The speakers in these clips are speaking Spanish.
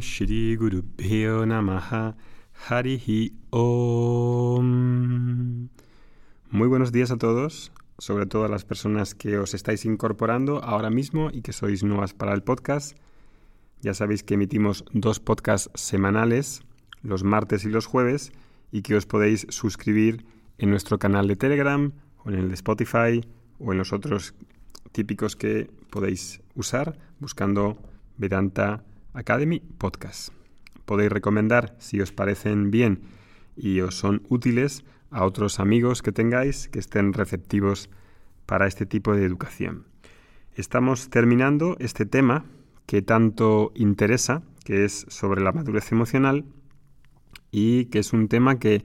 Shri Guru Namaha Harihi Om. Muy buenos días a todos, sobre todo a las personas que os estáis incorporando ahora mismo y que sois nuevas para el podcast. Ya sabéis que emitimos dos podcasts semanales, los martes y los jueves, y que os podéis suscribir en nuestro canal de Telegram o en el de Spotify o en los otros típicos que podéis usar buscando Vedanta Academy Podcast. Podéis recomendar, si os parecen bien y os son útiles, a otros amigos que tengáis que estén receptivos para este tipo de educación. Estamos terminando este tema que tanto interesa, que es sobre la madurez emocional, y que es un tema que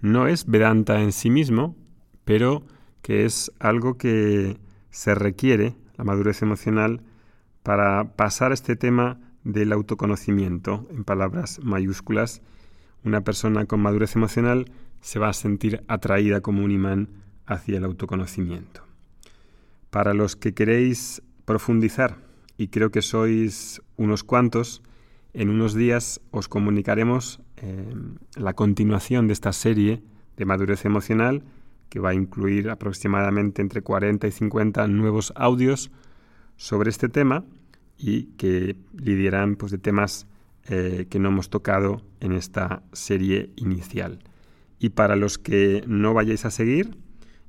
no es Vedanta en sí mismo, pero que es algo que se requiere, la madurez emocional, para pasar este tema del autoconocimiento, en palabras mayúsculas. Una persona con madurez emocional se va a sentir atraída como un imán hacia el autoconocimiento. Para los que queréis profundizar, y creo que sois unos cuantos, en unos días os comunicaremos eh, la continuación de esta serie de madurez emocional que va a incluir aproximadamente entre 40 y 50 nuevos audios sobre este tema y que lidiarán pues, de temas eh, que no hemos tocado en esta serie inicial. Y para los que no vayáis a seguir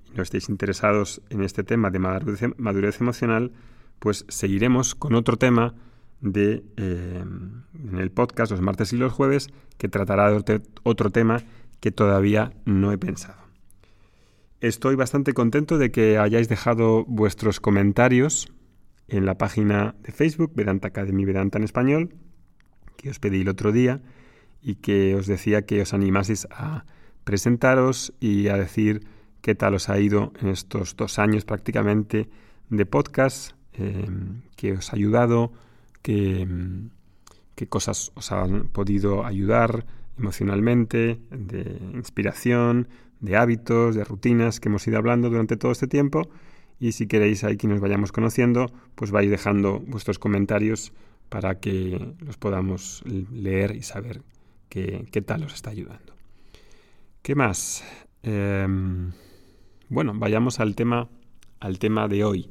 y no estéis interesados en este tema de madurez, emocional, pues seguiremos con otro tema de, eh, en el podcast los martes y los jueves que tratará de otro tema que todavía no he pensado. Estoy bastante contento de que hayáis dejado vuestros comentarios en la página de Facebook, Vedanta Academy Vedanta en español, que os pedí el otro día y que os decía que os animaseis a presentaros y a decir qué tal os ha ido en estos dos años prácticamente de podcast, eh, que os ha ayudado, qué cosas os han podido ayudar emocionalmente, de inspiración, de hábitos, de rutinas que hemos ido hablando durante todo este tiempo y si queréis ahí que nos vayamos conociendo, pues vais dejando vuestros comentarios para que los podamos leer y saber qué, tal os está ayudando. ¿Qué más? Em, bueno, vayamos al tema, al tema de hoy.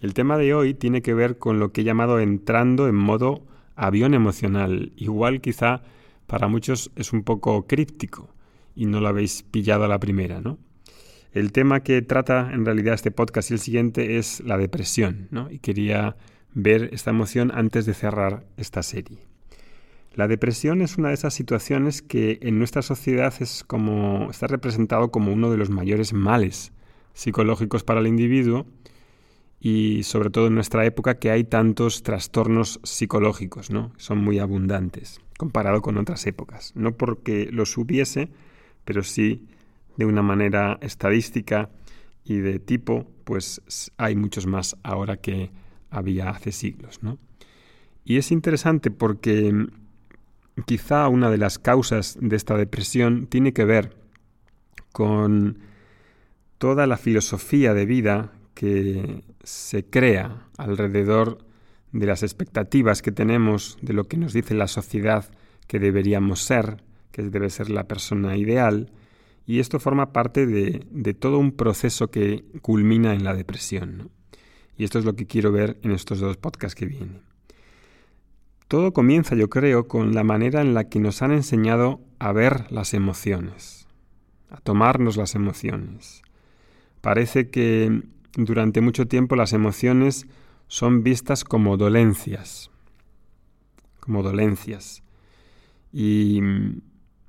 El tema de hoy tiene que ver con lo que he llamado entrando en modo avión emocional. Igual quizá para muchos es un poco críptico y no lo habéis pillado a la primera, ¿no? El tema que trata en realidad este podcast y el siguiente es la depresión, ¿no? Y quería ver esta emoción antes de cerrar esta serie. La depresión es una de esas situaciones que en nuestra sociedad es como está representado como uno de los mayores males psicológicos para el individuo y sobre todo en nuestra época que hay tantos trastornos psicológicos, ¿no? Son muy abundantes comparado con otras épocas, no porque los hubiese, pero sí de una manera estadística y de tipo, pues hay muchos más ahora que había hace siglos. ¿no? Y es interesante porque mm, quizá una de las causas de esta depresión tiene que ver con toda la filosofía de vida que se crea alrededor de las expectativas que tenemos de lo que nos dice la sociedad que deberíamos ser, que debe ser la persona ideal, y esto forma parte de, todo un proceso que culmina en la depresión. Y esto es lo que quiero ver en estos dos podcasts que vienen. Todo comienza, yo creo, con la manera en la que nos han enseñado a ver las emociones, a tomarnos las emociones. Parece que durante mucho tiempo las emociones son vistas como dolencias, como dolencias. Y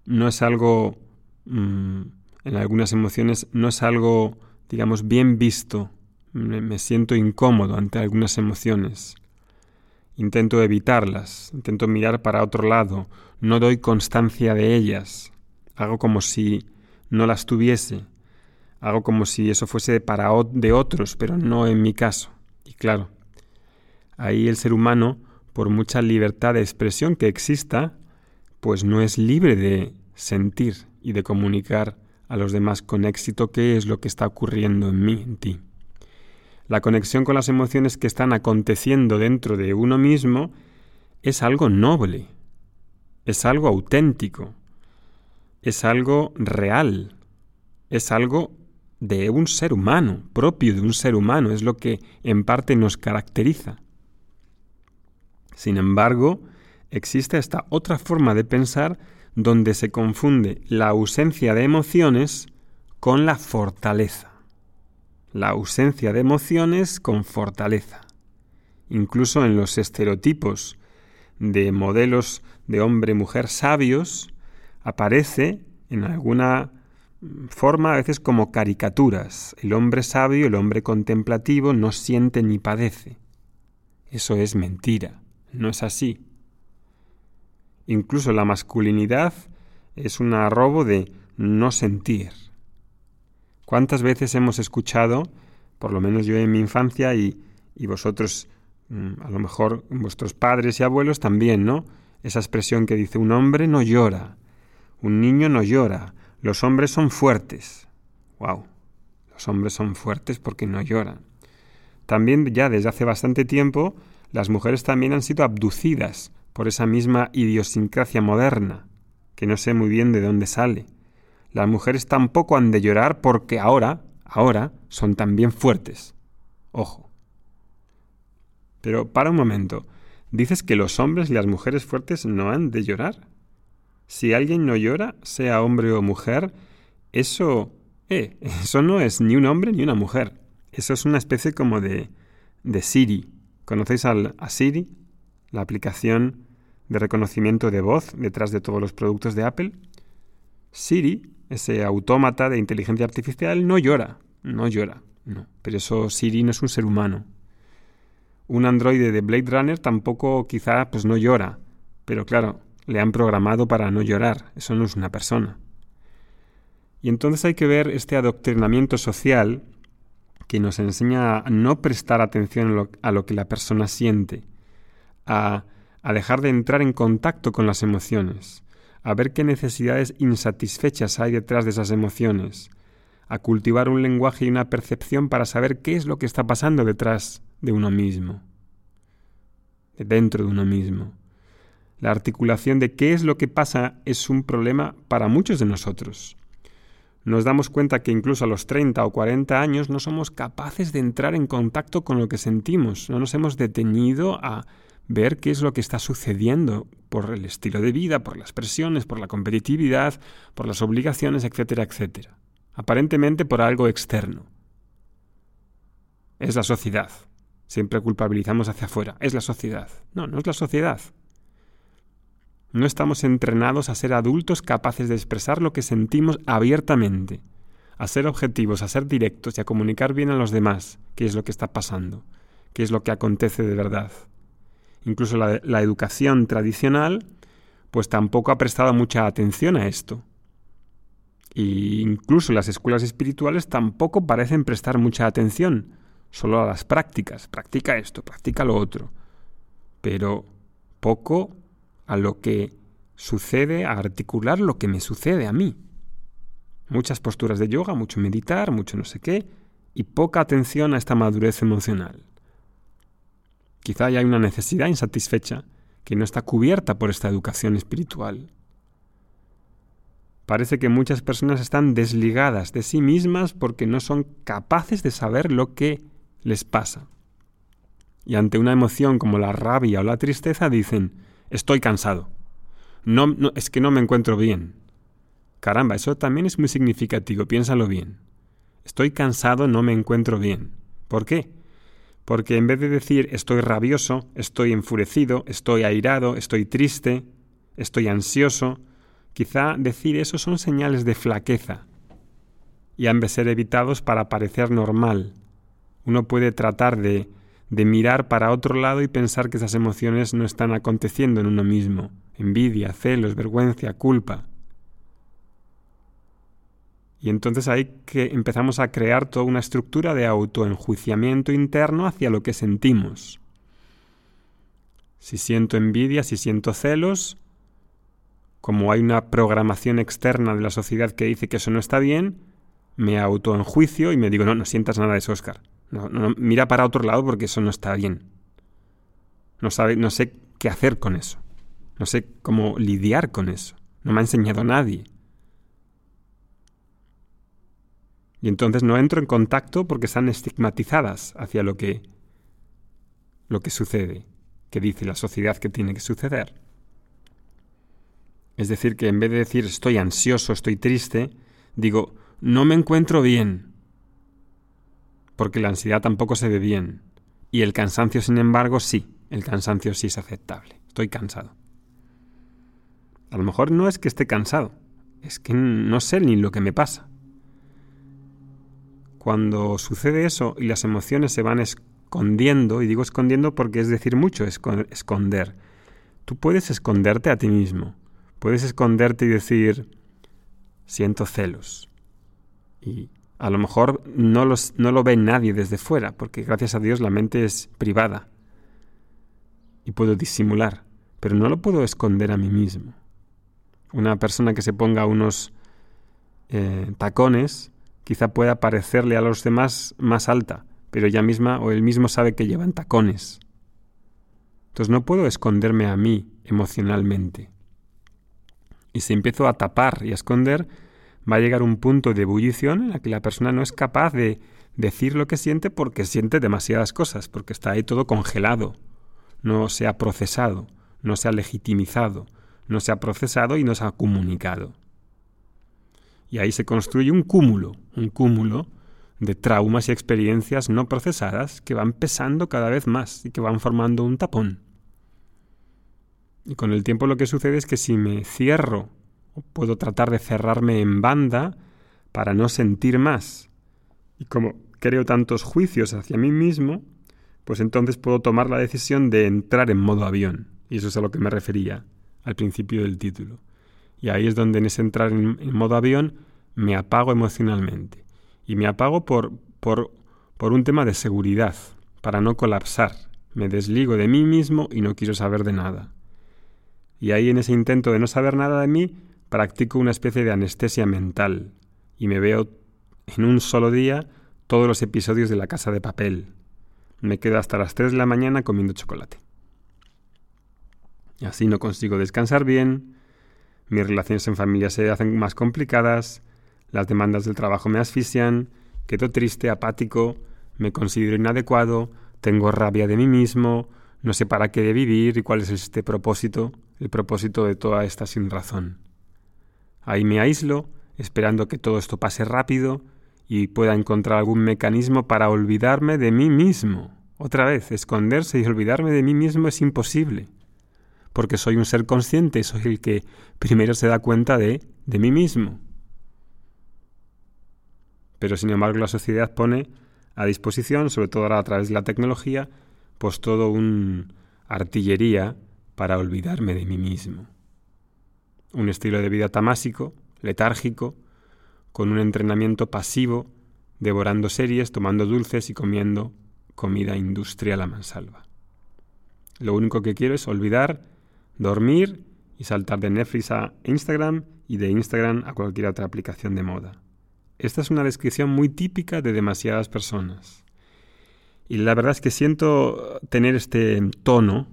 no es algo Mm, en algunas emociones no es algo, digamos, bien visto. Me, siento incómodo ante algunas emociones. Intento evitarlas, intento mirar para otro lado, no doy constancia de ellas. Hago como si no las tuviese. Hago como si eso fuese para de otros, pero no en mi caso. Y claro, ahí el ser humano, por mucha libertad de expresión que exista, pues no es libre de sentir y de comunicar a los demás con éxito qué es lo que está ocurriendo en mí, en ti. La conexión con las emociones que están aconteciendo dentro de uno mismo es algo noble, es algo auténtico, es algo real, es algo de un ser humano, propio de un ser humano, es lo que en parte nos caracteriza. Sin embargo, existe esta otra forma de pensar donde se confunde la ausencia de emociones con la fortaleza. La ausencia de emociones con fortaleza. Incluso en los estereotipos de modelos de hombre-mujer sabios, aparece en alguna forma a veces como caricaturas. El hombre sabio, el hombre contemplativo no siente ni padece. Eso es mentira, no es así. Incluso la masculinidad es un arrobo de no sentir. ¿Cuántas veces hemos escuchado, por lo menos yo en mi infancia y, y vosotros, mm, a lo mejor vuestros padres y abuelos también, ¿no? Esa expresión que dice un hombre no llora, un niño no llora, los hombres son fuertes. ¡Wow! Los hombres son fuertes porque no lloran. También ya desde hace bastante tiempo las mujeres también han sido abducidas por esa misma idiosincrasia moderna, que no sé muy bien de dónde sale. Las mujeres tampoco han de llorar porque ahora, ahora, son también fuertes. Ojo. Pero para un momento, ¿dices que los hombres y las mujeres fuertes no han de llorar? Si alguien no llora, sea hombre o mujer, eso, eh, eso no es ni un hombre ni una mujer. Eso es una especie como de, de Siri. ¿Conocéis al, a Siri? La aplicación de reconocimiento de voz detrás de todos los productos de Apple. Siri, ese autómata de inteligencia artificial, no llora. No llora. No. Pero eso Siri no es un ser humano. Un androide de Blade Runner tampoco quizá pues no llora. Pero claro, le han programado para no llorar. Eso no es una persona. Y entonces hay que ver este adoctrinamiento social que nos enseña a no prestar atención a lo, que la persona siente, a, dejar de entrar en contacto con las emociones, a ver qué necesidades insatisfechas hay detrás de esas emociones, a cultivar un lenguaje y una percepción para saber qué es lo que está pasando detrás de uno mismo, de dentro de uno mismo. La articulación de qué es lo que pasa es un problema para muchos de nosotros. Nos damos cuenta que incluso a los 30 o 40 años no somos capaces de entrar en contacto con lo que sentimos, no nos hemos detenido a ver qué es lo que está sucediendo por el estilo de vida, por las presiones, por la competitividad, por las obligaciones, etcétera, etcétera. Aparentemente por algo externo. Es la sociedad. Siempre culpabilizamos hacia afuera. Es la sociedad. No, no es la sociedad. No estamos entrenados a ser adultos capaces de expresar lo que sentimos abiertamente, a ser objetivos, a ser directos y a comunicar bien a los demás qué es lo que está pasando, qué es lo que acontece de verdad. Incluso la, educación tradicional, pues tampoco ha prestado mucha atención a esto. Y incluso las escuelas espirituales tampoco parecen prestar mucha atención, solo a las prácticas. Practica esto, practica lo otro. Pero poco a lo que sucede, a articular lo que me sucede a mí. Muchas posturas de yoga, mucho meditar, mucho no sé qué, y poca atención a esta madurez emocional. Quizá hay una necesidad insatisfecha que no está cubierta por esta educación espiritual. Parece que muchas personas están desligadas de sí mismas porque no son capaces de saber lo que les pasa. Y ante una emoción como la rabia o la tristeza dicen, Estoy cansado. No, es que no me encuentro bien. Caramba, eso también es muy significativo, piénsalo bien. Estoy cansado, no me encuentro bien. ¿Por qué? Porque en vez de decir estoy rabioso, estoy enfurecido, estoy airado, estoy triste, estoy ansioso, quizá decir eso son señales de flaqueza y han de ser evitados para parecer normal. Uno puede tratar de de mirar para otro lado y pensar que esas emociones no están aconteciendo en uno mismo. Envidia, celos, vergüenza, culpa. Y entonces ahí que empezamos a crear toda una estructura de autoenjuiciamiento interno hacia lo que sentimos. Si siento envidia, si siento celos, como hay una programación externa de la sociedad que dice que eso no está bien, me autoenjuicio y me digo, no, no sientas nada de eso, Oscar. No, mira para otro lado porque eso no está bien. No, sabe, no sé qué hacer con eso. No sé cómo lidiar con eso. No me ha enseñado nadie. Y entonces no entro en contacto porque están estigmatizadas hacia lo que lo que sucede, que dice la sociedad que tiene que suceder. Es decir, que en vez de decir estoy ansioso, estoy triste, digo no me encuentro bien. Porque la ansiedad tampoco se ve bien. Y el cansancio, sin embargo, sí. El cansancio sí es aceptable. Estoy cansado. A lo mejor no es que esté cansado, es que no sé ni lo que me pasa. Cuando sucede eso y las emociones se van escondiendo, y digo escondiendo porque es decir mucho, esconder, tú puedes esconderte a ti mismo, puedes esconderte y decir, siento celos. Y a lo mejor no, los, no lo ve nadie desde fuera, porque gracias a Dios la mente es privada y puedo disimular, pero no lo puedo esconder a mí mismo. Una persona que se ponga unos eh, tacones quizá pueda parecerle a los demás más alta, pero ella misma o él mismo sabe que llevan tacones. Entonces no puedo esconderme a mí emocionalmente. Y si empiezo a tapar y a esconder, va a llegar un punto de ebullición en la que la persona no es capaz de decir lo que siente porque siente demasiadas cosas, porque está ahí todo congelado, no se ha procesado, no se ha legitimizado, no se ha procesado y no se ha comunicado. Y ahí se construye un cúmulo, un cúmulo de traumas y experiencias no procesadas que van pesando cada vez más y que van formando un tapón. Y con el tiempo lo que sucede es que si me cierro, o puedo tratar de cerrarme en banda para no sentir más, y como creo tantos juicios hacia mí mismo, pues entonces puedo tomar la decisión de entrar en modo avión. Y eso es a lo que me refería al principio del título. Y ahí es donde en ese entrar en, modo avión me apago emocionalmente. Y me apago por, por, por un tema de seguridad, para no colapsar. Me desligo de mí mismo y no quiero saber de nada. Y ahí en ese intento de no saber nada de mí, practico una especie de anestesia mental y me veo en un solo día todos los episodios de La Casa de Papel. Me quedo hasta las 3 de la mañana comiendo chocolate. Y así no consigo descansar bien, mis relaciones en familia se hacen más complicadas, las demandas del trabajo me asfixian, quedo triste, apático, me considero inadecuado, tengo rabia de mí mismo, no sé para qué de vivir y cuál es este propósito, el propósito de toda esta sin razón. Ahí me aíslo, esperando que todo esto pase rápido y pueda encontrar algún mecanismo para olvidarme de mí mismo. Otra vez, esconderse y olvidarme de mí mismo es imposible, porque soy un ser consciente, soy el que primero se da cuenta de, de mí mismo. Pero sin embargo la sociedad pone a disposición, sobre todo a través de la tecnología, pues todo un artillería para olvidarme de mí mismo un estilo de vida tamásico, letárgico, con un entrenamiento pasivo, devorando series, tomando dulces y comiendo comida industrial a mansalva. Lo único que quiero es olvidar, dormir y saltar de Netflix a Instagram y de Instagram a cualquier otra aplicación de moda. Esta es una descripción muy típica de demasiadas personas. Y la verdad es que siento tener este tono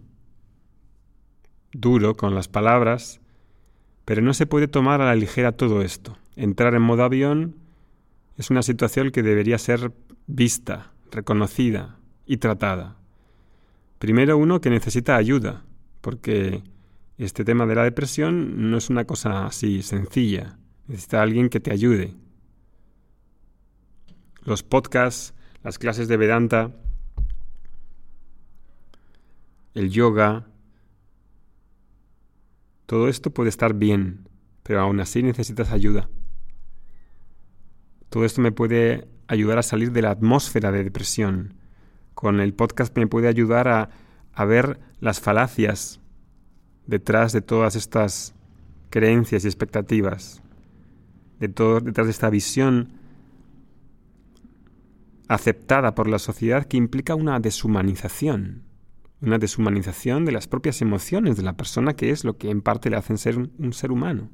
duro con las palabras pero no se puede tomar a la ligera todo esto. Entrar en modo avión es una situación que debería ser vista, reconocida y tratada. Primero uno que necesita ayuda, porque este tema de la depresión no es una cosa así sencilla. Necesita alguien que te ayude. Los podcasts, las clases de Vedanta, el yoga, todo esto puede estar bien, pero aún así necesitas ayuda. Todo esto me puede ayudar a salir de la atmósfera de depresión. Con el podcast me puede ayudar a, ver las falacias detrás de todas estas creencias y expectativas, detrás de esta visión aceptada por la sociedad que implica una deshumanización una deshumanización de las propias emociones de la persona, que es lo que en parte le hacen ser un, ser humano.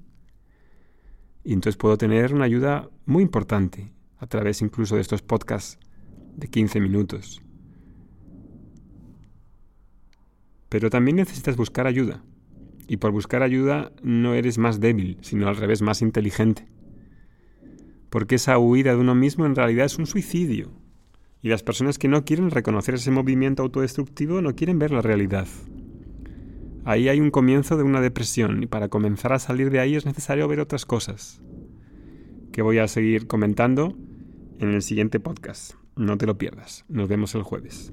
Y entonces puedo tener una ayuda muy importante a través incluso de estos podcasts de 15 minutos. Pero también necesitas buscar ayuda. Y por buscar ayuda no eres más débil, sino al revés, más inteligente. Porque esa huida de uno mismo en realidad es un suicidio. Y las personas que no quieren reconocer ese movimiento autodestructivo no quieren ver la realidad. Ahí hay un comienzo de una depresión y para comenzar a salir de ahí es necesario ver otras cosas que voy a seguir comentando en el siguiente podcast. No te lo pierdas. Nos vemos el jueves.